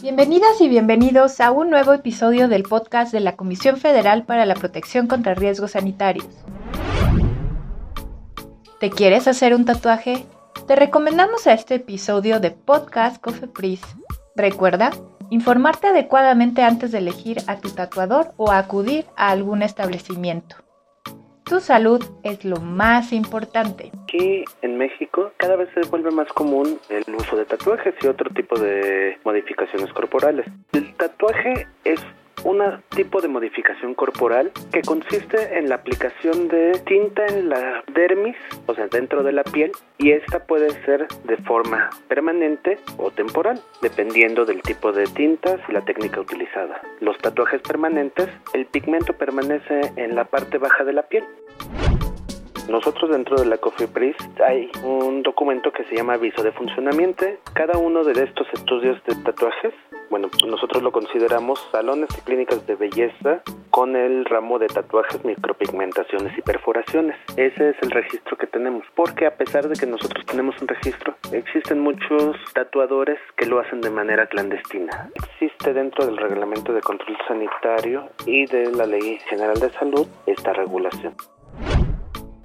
Bienvenidas y bienvenidos a un nuevo episodio del podcast de la Comisión Federal para la Protección contra Riesgos Sanitarios. ¿Te quieres hacer un tatuaje? Te recomendamos a este episodio de Podcast Cofepris. Recuerda informarte adecuadamente antes de elegir a tu tatuador o acudir a algún establecimiento. Tu salud es lo más importante. Aquí en México cada vez se vuelve más común el uso de tatuajes y otro tipo de modificaciones corporales. El tatuaje es un tipo de modificación corporal que consiste en la aplicación de tinta en la dermis, o sea, dentro de la piel, y esta puede ser de forma permanente o temporal, dependiendo del tipo de tintas y la técnica utilizada. Los tatuajes permanentes, el pigmento permanece en la parte baja de la piel. Nosotros dentro de la COFEPRIS hay un documento que se llama aviso de funcionamiento. Cada uno de estos estudios de tatuajes bueno, nosotros lo consideramos salones y clínicas de belleza con el ramo de tatuajes, micropigmentaciones y perforaciones. Ese es el registro que tenemos, porque a pesar de que nosotros tenemos un registro, existen muchos tatuadores que lo hacen de manera clandestina. Existe dentro del reglamento de control sanitario y de la Ley General de Salud esta regulación.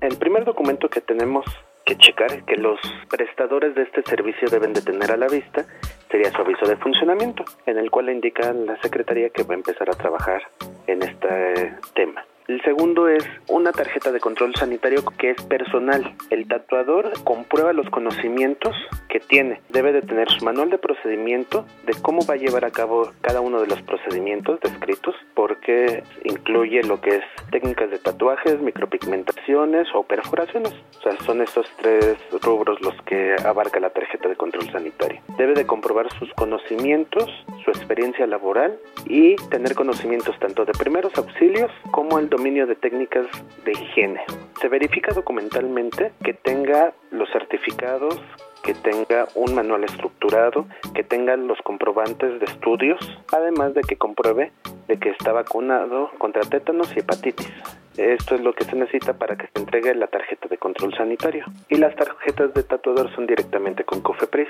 El primer documento que tenemos que checar que los prestadores de este servicio deben de tener a la vista sería su aviso de funcionamiento, en el cual indica la Secretaría que va a empezar a trabajar en este tema. El segundo es una tarjeta de control sanitario que es personal. El tatuador comprueba los conocimientos que tiene. Debe de tener su manual de procedimiento de cómo va a llevar a cabo cada uno de los procedimientos descritos, porque incluye lo que es técnicas de tatuajes, micropigmentaciones o perforaciones. O sea, son estos tres rubros los que abarca la tarjeta de control sanitario. Debe de comprobar sus conocimientos, su experiencia laboral y tener conocimientos tanto de primeros auxilios como el dominio de técnicas de higiene. Se verifica documentalmente que tenga los certificados, que tenga un manual estructurado, que tenga los comprobantes de estudios, además de que compruebe de que está vacunado contra tétanos y hepatitis. Esto es lo que se necesita para que se entregue la tarjeta de control sanitario. Y las tarjetas de tatuador son directamente con COFEPRIS.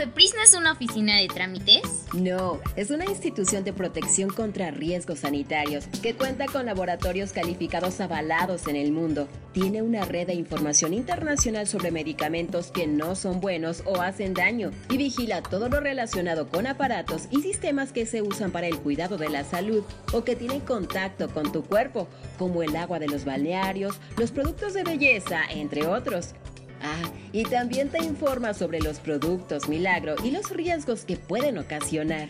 ¿Cofepris es una oficina de trámites? No, es una institución de protección contra riesgos sanitarios que cuenta con laboratorios calificados avalados en el mundo. Tiene una red de información internacional sobre medicamentos que no son buenos o hacen daño y vigila todo lo relacionado con aparatos y sistemas que se usan para el cuidado de la salud o que tienen contacto con tu cuerpo, como el agua de los balnearios, los productos de belleza, entre otros. Ah, y también te informa sobre los productos milagro y los riesgos que pueden ocasionar.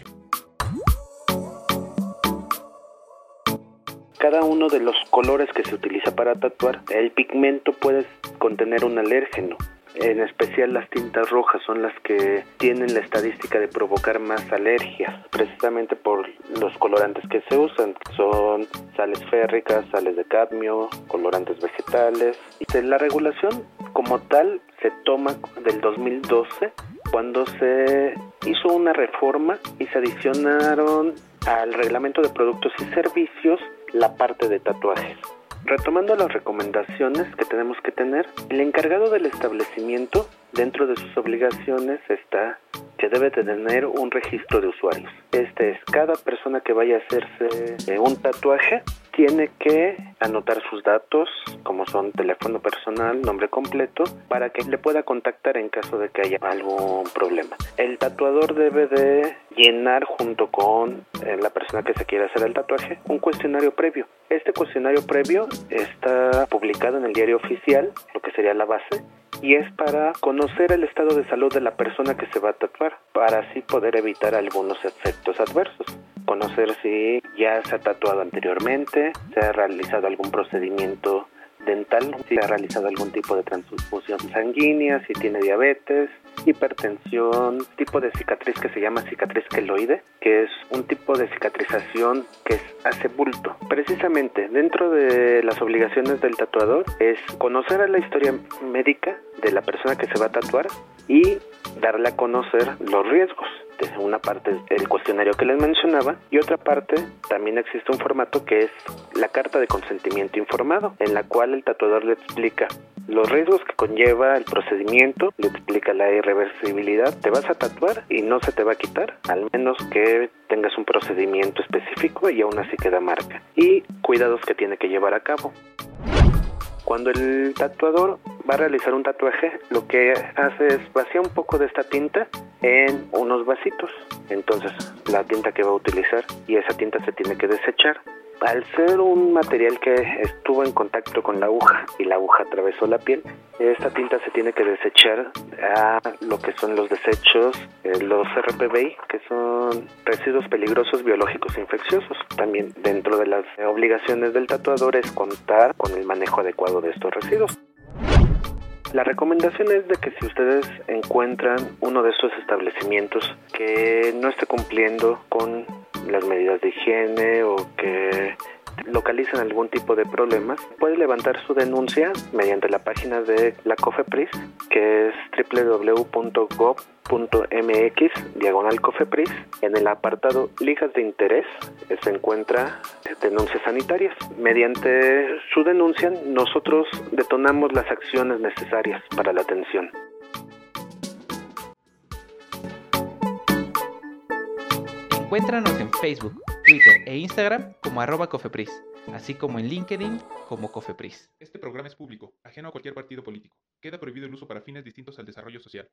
Cada uno de los colores que se utiliza para tatuar, el pigmento puede contener un alérgeno. En especial las tintas rojas son las que tienen la estadística de provocar más alergias, precisamente por los colorantes que se usan, son sales férricas, sales de cadmio, colorantes vegetales. La regulación como tal se toma del 2012 cuando se hizo una reforma y se adicionaron al reglamento de productos y servicios la parte de tatuajes. Retomando las recomendaciones que tenemos que tener, el encargado del establecimiento dentro de sus obligaciones está que debe tener un registro de usuarios. Este es cada persona que vaya a hacerse eh, un tatuaje tiene que anotar sus datos, como son teléfono personal, nombre completo, para que le pueda contactar en caso de que haya algún problema. El tatuador debe de llenar junto con eh, la persona que se quiere hacer el tatuaje un cuestionario previo. Este cuestionario previo está publicado en el diario oficial, lo que sería la base, y es para conocer el estado de salud de la persona que se va a tatuar, para así poder evitar algunos efectos adversos. Conocer si ya se ha tatuado anteriormente, se ha realizado algún procedimiento dental, si ha realizado algún tipo de transfusión sanguínea, si tiene diabetes, hipertensión, tipo de cicatriz que se llama cicatriz queloide, que es un tipo de cicatrización que hace bulto. Precisamente dentro de las obligaciones del tatuador es conocer la historia médica de la persona que se va a tatuar y darle a conocer los riesgos una parte el cuestionario que les mencionaba y otra parte también existe un formato que es la carta de consentimiento informado, en la cual el tatuador le explica los riesgos que conlleva el procedimiento, le explica la irreversibilidad. Te vas a tatuar y no se te va a quitar, al menos que tengas un procedimiento específico y aún así queda marca. Y cuidados que tiene que llevar a cabo. Cuando el tatuador va a realizar un tatuaje, lo que hace es vaciar un poco de esta tinta en unos vasitos. Entonces, la tinta que va a utilizar y esa tinta se tiene que desechar al ser un material que estuvo en contacto con la aguja y la aguja atravesó la piel, esta tinta se tiene que desechar a lo que son los desechos, eh, los RPBI, que son residuos peligrosos biológicos infecciosos. También dentro de las obligaciones del tatuador es contar con el manejo adecuado de estos residuos. La recomendación es de que si ustedes encuentran uno de estos establecimientos que no esté cumpliendo con las medidas de higiene o que localizan algún tipo de problemas, puede levantar su denuncia mediante la página de la COFEPRIS, que es www.gov.mx, diagonal COFEPRIS. En el apartado Ligas de Interés se encuentra denuncias sanitarias. Mediante su denuncia, nosotros detonamos las acciones necesarias para la atención. Encuéntranos en Facebook, Twitter e Instagram como arroba cofepris, así como en LinkedIn como cofepris. Este programa es público, ajeno a cualquier partido político. Queda prohibido el uso para fines distintos al desarrollo social.